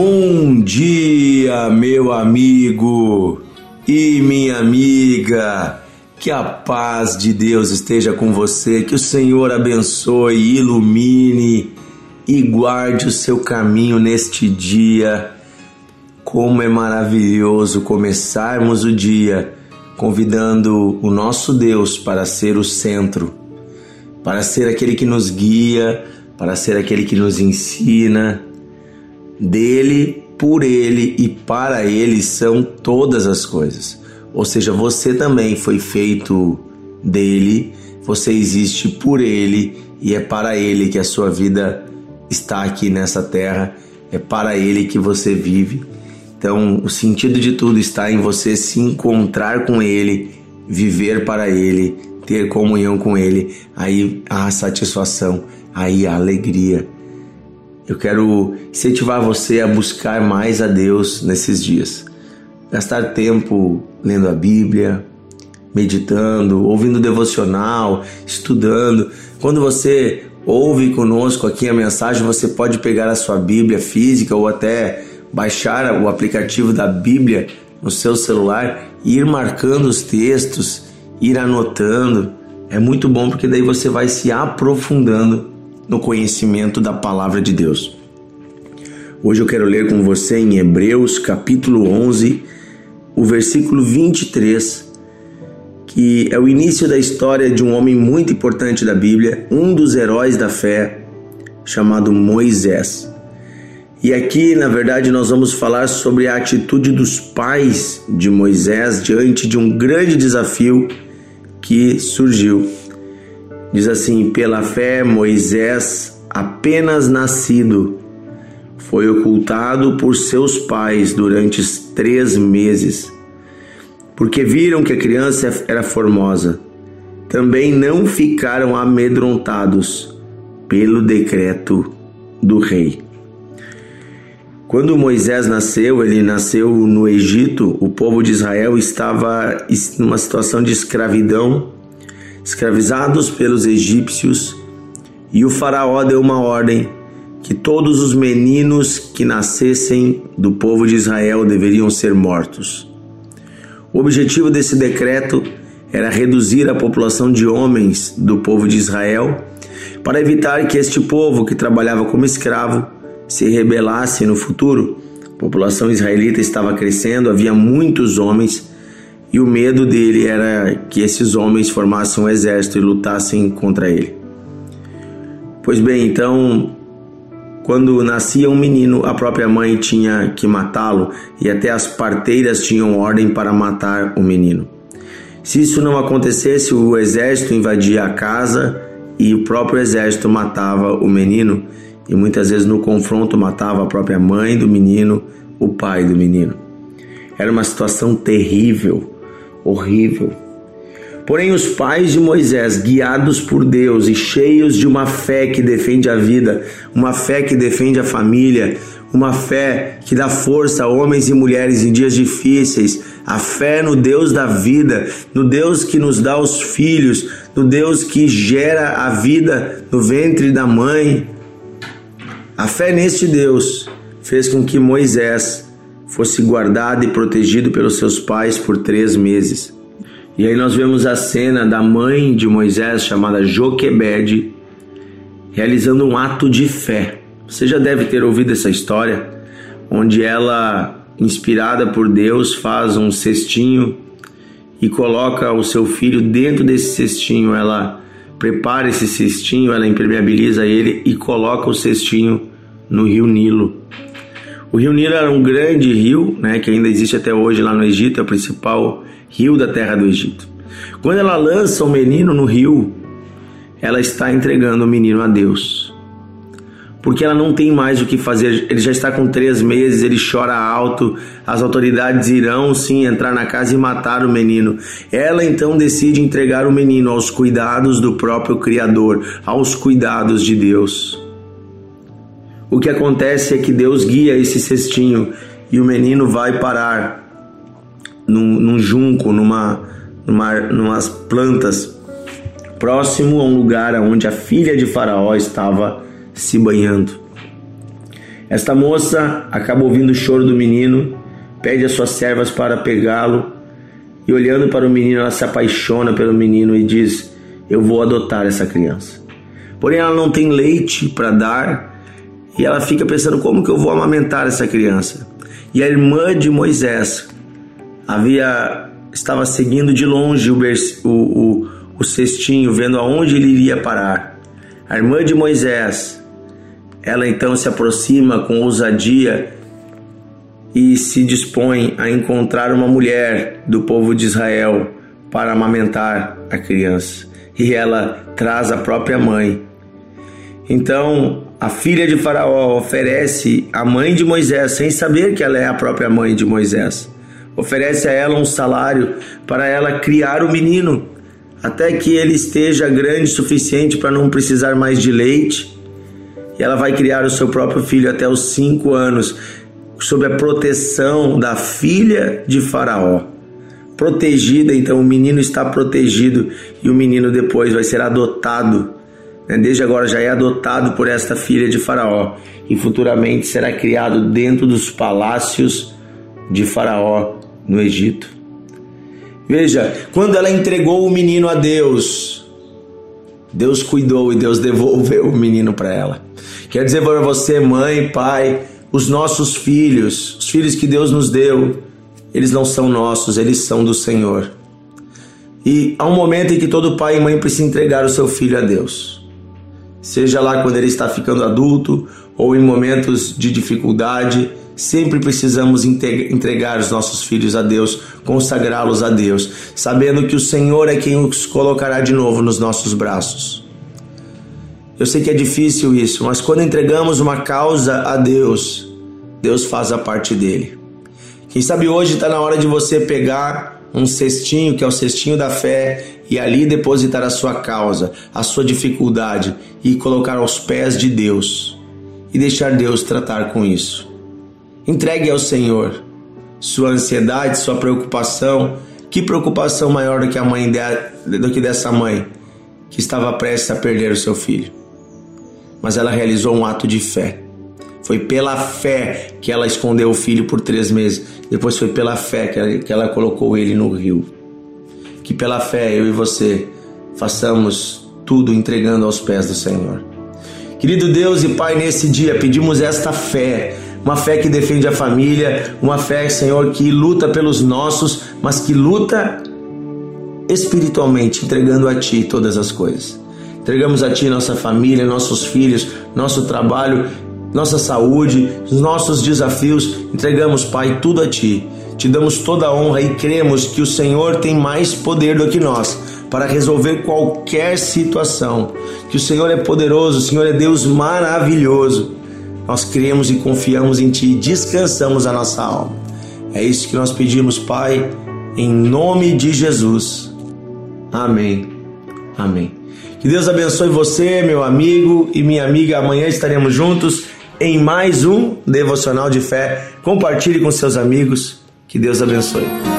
Bom dia, meu amigo e minha amiga. Que a paz de Deus esteja com você, que o Senhor abençoe, ilumine e guarde o seu caminho neste dia. Como é maravilhoso começarmos o dia convidando o nosso Deus para ser o centro, para ser aquele que nos guia, para ser aquele que nos ensina dele, por ele e para ele são todas as coisas. Ou seja, você também foi feito dele, você existe por ele e é para ele que a sua vida está aqui nessa terra, é para ele que você vive. Então, o sentido de tudo está em você se encontrar com ele, viver para ele, ter comunhão com ele. Aí há satisfação, aí há alegria eu quero incentivar você a buscar mais a Deus nesses dias. Gastar tempo lendo a Bíblia, meditando, ouvindo devocional, estudando. Quando você ouve conosco aqui a mensagem, você pode pegar a sua Bíblia física ou até baixar o aplicativo da Bíblia no seu celular e ir marcando os textos, ir anotando. É muito bom porque daí você vai se aprofundando no conhecimento da palavra de Deus. Hoje eu quero ler com você em Hebreus capítulo 11, o versículo 23, que é o início da história de um homem muito importante da Bíblia, um dos heróis da fé, chamado Moisés. E aqui, na verdade, nós vamos falar sobre a atitude dos pais de Moisés diante de um grande desafio que surgiu. Diz assim: pela fé, Moisés, apenas nascido, foi ocultado por seus pais durante três meses, porque viram que a criança era formosa. Também não ficaram amedrontados pelo decreto do rei. Quando Moisés nasceu, ele nasceu no Egito, o povo de Israel estava numa situação de escravidão escravizados pelos egípcios, e o Faraó deu uma ordem que todos os meninos que nascessem do povo de Israel deveriam ser mortos. O objetivo desse decreto era reduzir a população de homens do povo de Israel para evitar que este povo que trabalhava como escravo se rebelasse no futuro. A população israelita estava crescendo, havia muitos homens e o medo dele era que esses homens formassem um exército e lutassem contra ele. Pois bem, então, quando nascia um menino, a própria mãe tinha que matá-lo e até as parteiras tinham ordem para matar o menino. Se isso não acontecesse, o exército invadia a casa e o próprio exército matava o menino e muitas vezes no confronto matava a própria mãe do menino, o pai do menino. Era uma situação terrível horrível. Porém, os pais de Moisés, guiados por Deus e cheios de uma fé que defende a vida, uma fé que defende a família, uma fé que dá força a homens e mulheres em dias difíceis, a fé no Deus da vida, no Deus que nos dá os filhos, no Deus que gera a vida no ventre da mãe. A fé neste Deus fez com que Moisés fosse guardado e protegido pelos seus pais por três meses. E aí nós vemos a cena da mãe de Moisés, chamada Joquebede, realizando um ato de fé. Você já deve ter ouvido essa história, onde ela, inspirada por Deus, faz um cestinho e coloca o seu filho dentro desse cestinho. Ela prepara esse cestinho, ela impermeabiliza ele e coloca o cestinho no rio Nilo. O rio Nilo era um grande rio, né, que ainda existe até hoje lá no Egito, é o principal rio da terra do Egito. Quando ela lança o menino no rio, ela está entregando o menino a Deus. Porque ela não tem mais o que fazer, ele já está com três meses, ele chora alto, as autoridades irão sim entrar na casa e matar o menino. Ela então decide entregar o menino aos cuidados do próprio Criador, aos cuidados de Deus. O que acontece é que Deus guia esse cestinho e o menino vai parar num, num junco, numa, numa, numas plantas, próximo a um lugar onde a filha de Faraó estava se banhando. Esta moça acaba ouvindo o choro do menino, pede as suas servas para pegá-lo e olhando para o menino, ela se apaixona pelo menino e diz: Eu vou adotar essa criança. Porém, ela não tem leite para dar e ela fica pensando: Como que eu vou amamentar essa criança? E a irmã de Moisés havia estava seguindo de longe o, o, o, o cestinho, vendo aonde ele iria parar. A irmã de Moisés, ela então se aproxima com ousadia e se dispõe a encontrar uma mulher do povo de Israel para amamentar a criança. E ela traz a própria mãe. Então, a filha de Faraó oferece a mãe de Moisés, sem saber que ela é a própria mãe de Moisés. Oferece a ela um salário para ela criar o menino até que ele esteja grande o suficiente para não precisar mais de leite. E ela vai criar o seu próprio filho até os cinco anos, sob a proteção da filha de Faraó. Protegida, então o menino está protegido e o menino depois vai ser adotado. Né? Desde agora já é adotado por esta filha de Faraó e futuramente será criado dentro dos palácios de Faraó no Egito. Veja, quando ela entregou o menino a Deus, Deus cuidou e Deus devolveu o menino para ela. Quer dizer para você, mãe, pai, os nossos filhos, os filhos que Deus nos deu, eles não são nossos, eles são do Senhor. E há um momento em que todo pai e mãe precisa entregar o seu filho a Deus. Seja lá quando ele está ficando adulto ou em momentos de dificuldade, Sempre precisamos entregar os nossos filhos a Deus, consagrá-los a Deus, sabendo que o Senhor é quem os colocará de novo nos nossos braços. Eu sei que é difícil isso, mas quando entregamos uma causa a Deus, Deus faz a parte dele. Quem sabe hoje está na hora de você pegar um cestinho, que é o cestinho da fé, e ali depositar a sua causa, a sua dificuldade e colocar aos pés de Deus e deixar Deus tratar com isso. Entregue ao Senhor sua ansiedade, sua preocupação. Que preocupação maior do que a mãe de, do que dessa mãe que estava prestes a perder o seu filho? Mas ela realizou um ato de fé. Foi pela fé que ela escondeu o filho por três meses. Depois foi pela fé que ela, que ela colocou ele no rio. Que pela fé eu e você façamos tudo entregando aos pés do Senhor. Querido Deus e Pai, nesse dia pedimos esta fé uma fé que defende a família, uma fé, Senhor, que luta pelos nossos, mas que luta espiritualmente, entregando a Ti todas as coisas. Entregamos a Ti nossa família, nossos filhos, nosso trabalho, nossa saúde, nossos desafios. Entregamos, Pai, tudo a Ti. Te damos toda a honra e cremos que o Senhor tem mais poder do que nós para resolver qualquer situação. Que o Senhor é poderoso, o Senhor é Deus maravilhoso nós cremos e confiamos em Ti e descansamos a nossa alma. É isso que nós pedimos, Pai, em nome de Jesus. Amém. Amém. Que Deus abençoe você, meu amigo e minha amiga. Amanhã estaremos juntos em mais um devocional de fé. Compartilhe com seus amigos. Que Deus abençoe.